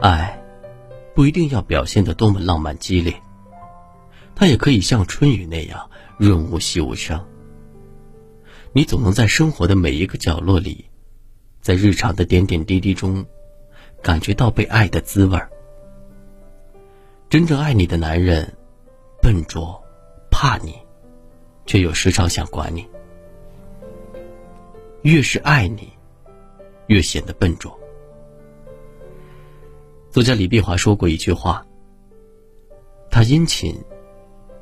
爱，不一定要表现得多么浪漫激烈，它也可以像春雨那样润物细无声。你总能在生活的每一个角落里，在日常的点点滴滴中，感觉到被爱的滋味儿。真正爱你的男人，笨拙，怕你，却又时常想管你。越是爱你，越显得笨拙。作家李碧华说过一句话：“他殷勤，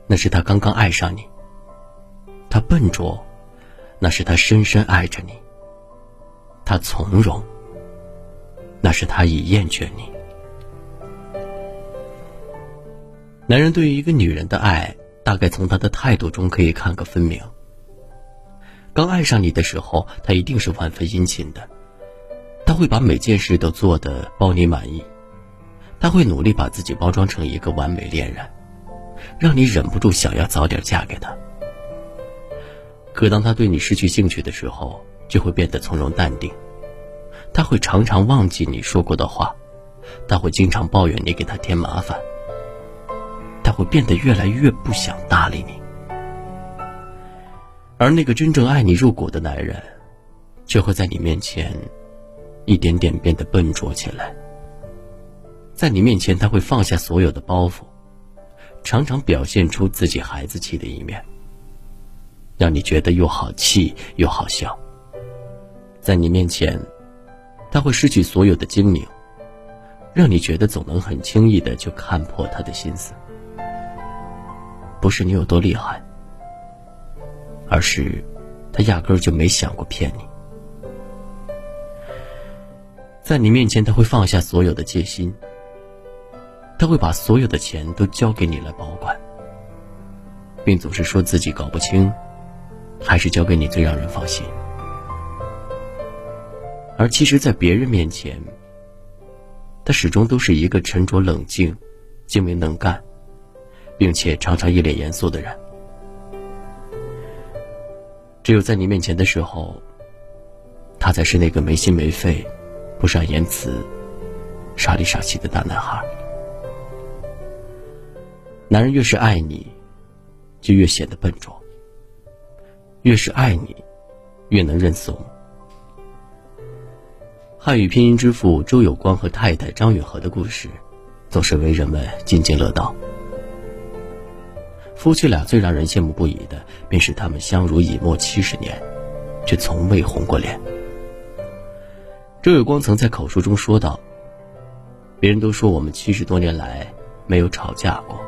那是他刚刚爱上你；他笨拙，那是他深深爱着你；他从容，那是他已厌倦你。”男人对于一个女人的爱，大概从他的态度中可以看个分明。刚爱上你的时候，他一定是万分殷勤的，他会把每件事都做得包你满意。他会努力把自己包装成一个完美恋人，让你忍不住想要早点嫁给他。可当他对你失去兴趣的时候，就会变得从容淡定。他会常常忘记你说过的话，他会经常抱怨你给他添麻烦。他会变得越来越不想搭理你。而那个真正爱你入骨的男人，却会在你面前，一点点变得笨拙起来。在你面前，他会放下所有的包袱，常常表现出自己孩子气的一面，让你觉得又好气又好笑。在你面前，他会失去所有的精明，让你觉得总能很轻易的就看破他的心思。不是你有多厉害，而是他压根儿就没想过骗你。在你面前，他会放下所有的戒心。会把所有的钱都交给你来保管，并总是说自己搞不清，还是交给你最让人放心。而其实，在别人面前，他始终都是一个沉着冷静、精明能干，并且常常一脸严肃的人。只有在你面前的时候，他才是那个没心没肺、不善言辞、傻里傻气的大男孩。男人越是爱你，就越显得笨拙；越是爱你，越能认怂。汉语拼音之父周有光和太太张允和的故事，总是为人们津津乐道。夫妻俩最让人羡慕不已的，便是他们相濡以沫七十年，却从未红过脸。周有光曾在口述中说道：“别人都说我们七十多年来没有吵架过。”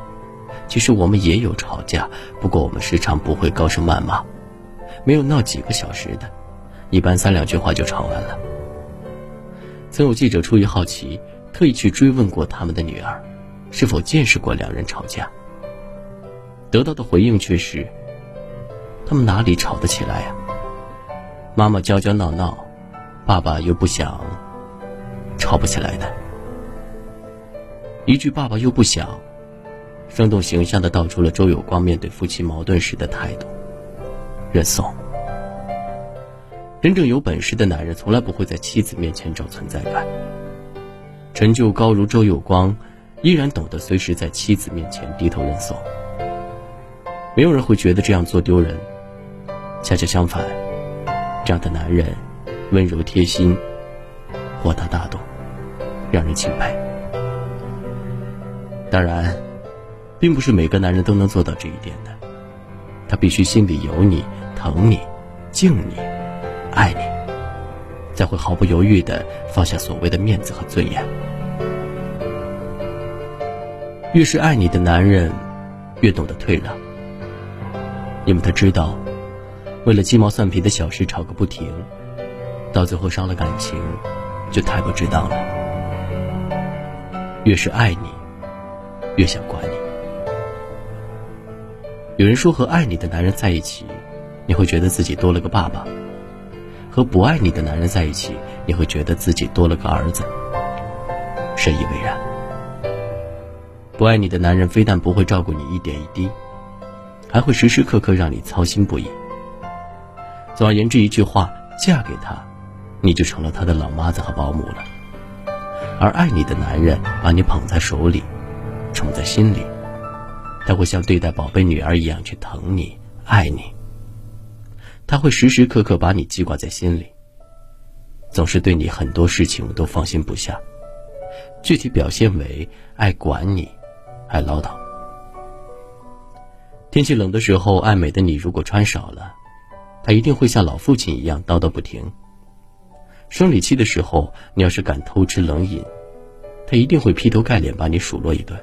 其实我们也有吵架，不过我们时常不会高声谩骂，没有闹几个小时的，一般三两句话就吵完了。曾有记者出于好奇，特意去追问过他们的女儿，是否见识过两人吵架。得到的回应却是，他们哪里吵得起来呀？妈妈娇娇闹闹，爸爸又不想，吵不起来的。一句爸爸又不想。生动形象地道出了周有光面对夫妻矛盾时的态度：认怂。真正有本事的男人，从来不会在妻子面前找存在感。成就高如周有光，依然懂得随时在妻子面前低头认怂。没有人会觉得这样做丢人，恰恰相反，这样的男人温柔贴心、豁达大度，让人钦佩。当然。并不是每个男人都能做到这一点的，他必须心里有你、疼你、敬你、爱你，才会毫不犹豫的放下所谓的面子和尊严。越是爱你的男人，越懂得退让，因为他知道，为了鸡毛蒜皮的小事吵个不停，到最后伤了感情，就太不值当了。越是爱你，越想管。有人说，和爱你的男人在一起，你会觉得自己多了个爸爸；和不爱你的男人在一起，你会觉得自己多了个儿子。深以为然。不爱你的男人非但不会照顾你一点一滴，还会时时刻刻让你操心不已。总而言之，一句话，嫁给他，你就成了他的老妈子和保姆了。而爱你的男人把你捧在手里，宠在心里，他会像对待宝贝女儿一样去疼你、爱你。他会时时刻刻把你记挂在心里，总是对你很多事情都放心不下。具体表现为爱管你，爱唠叨。天气冷的时候，爱美的你如果穿少了，他一定会像老父亲一样叨叨不停。生理期的时候，你要是敢偷吃冷饮，他一定会劈头盖脸把你数落一顿。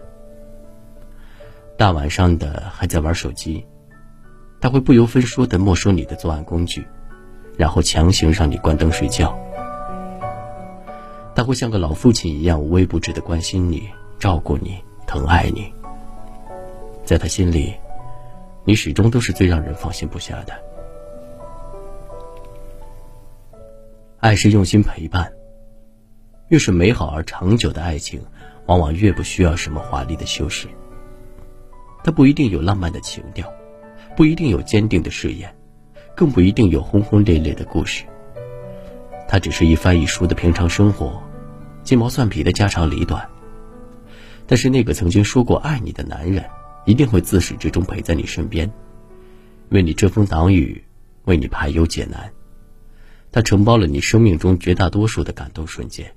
大晚上的还在玩手机，他会不由分说的没收你的作案工具，然后强行让你关灯睡觉。他会像个老父亲一样无微不至的关心你、照顾你、疼爱你。在他心里，你始终都是最让人放心不下的。爱是用心陪伴。越是美好而长久的爱情，往往越不需要什么华丽的修饰。它不一定有浪漫的情调，不一定有坚定的誓言，更不一定有轰轰烈烈的故事。它只是一番一书的平常生活，鸡毛蒜皮的家长里短。但是那个曾经说过爱你的男人，一定会自始至终陪在你身边，为你遮风挡雨，为你排忧解难。他承包了你生命中绝大多数的感动瞬间。